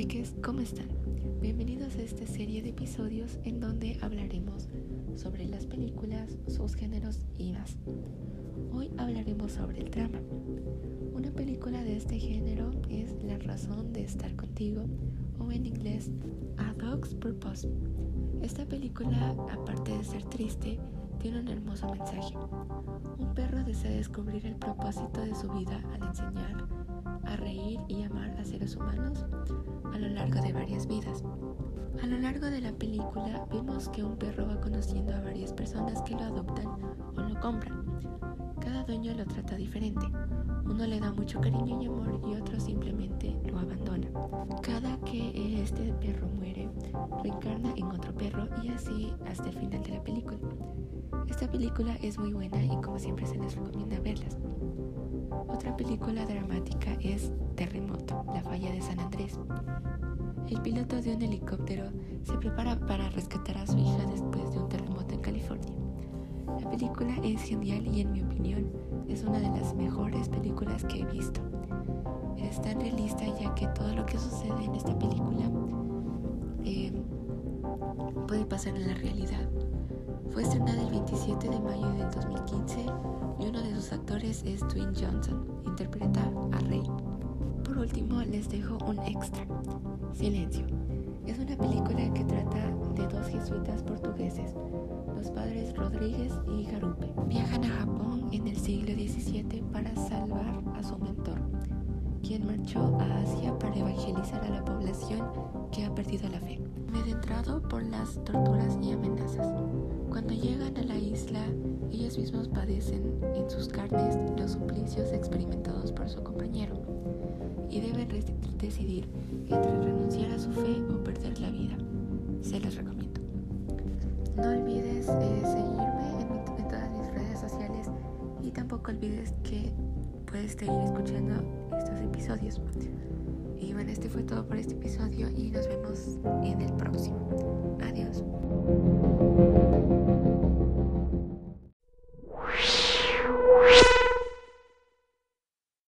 peques, ¿cómo están? Bienvenidos a esta serie de episodios en donde hablaremos sobre las películas, sus géneros y más. Hoy hablaremos sobre el drama. Una película de este género es La razón de estar contigo o en inglés A Dog's Purpose. Esta película, aparte de ser triste, tiene un hermoso mensaje. Un perro desea descubrir el propósito de su vida al enseñar a reír y amar a seres humanos a lo largo de varias vidas. A lo largo de la película vemos que un perro va conociendo a varias personas que lo adoptan o lo compran. Cada dueño lo trata diferente. Uno le da mucho cariño y amor y otro simplemente lo abandona. Cada que este perro muere, reencarna en otro perro y así hasta el final de la película. Esta película es muy buena y como siempre se les recomienda verlas. Otra película dramática es Terremoto, la falla de San Andrés. El piloto de un helicóptero se prepara para rescatar a su hija después de un terremoto en California. La película es genial y en mi opinión es una de las mejores películas que he visto. Es tan realista ya que todo lo que pasar en la realidad. Fue estrenada el 27 de mayo del 2015 y uno de sus actores es Dwayne Johnson, interpreta a Rey. Por último, les dejo un extra. Silencio. Es una película que trata de dos jesuitas portugueses, los padres Rodríguez y Garupe. Viajan a Japón en el siglo XVII para salvar a su mentor, quien marchó a Asia para evangelizar a la población que ha perdido la fe, adentrado por las torturas y amenazas. Cuando llegan a la isla, ellos mismos padecen en sus carnes los suplicios experimentados por su compañero y deben decidir entre renunciar a su fe o perder la vida. Se los recomiendo. No olvides eh, seguirme en, en todas mis redes sociales y tampoco olvides que puedes seguir escuchando estos episodios. Y bueno, este fue todo por este episodio y nos vemos en el.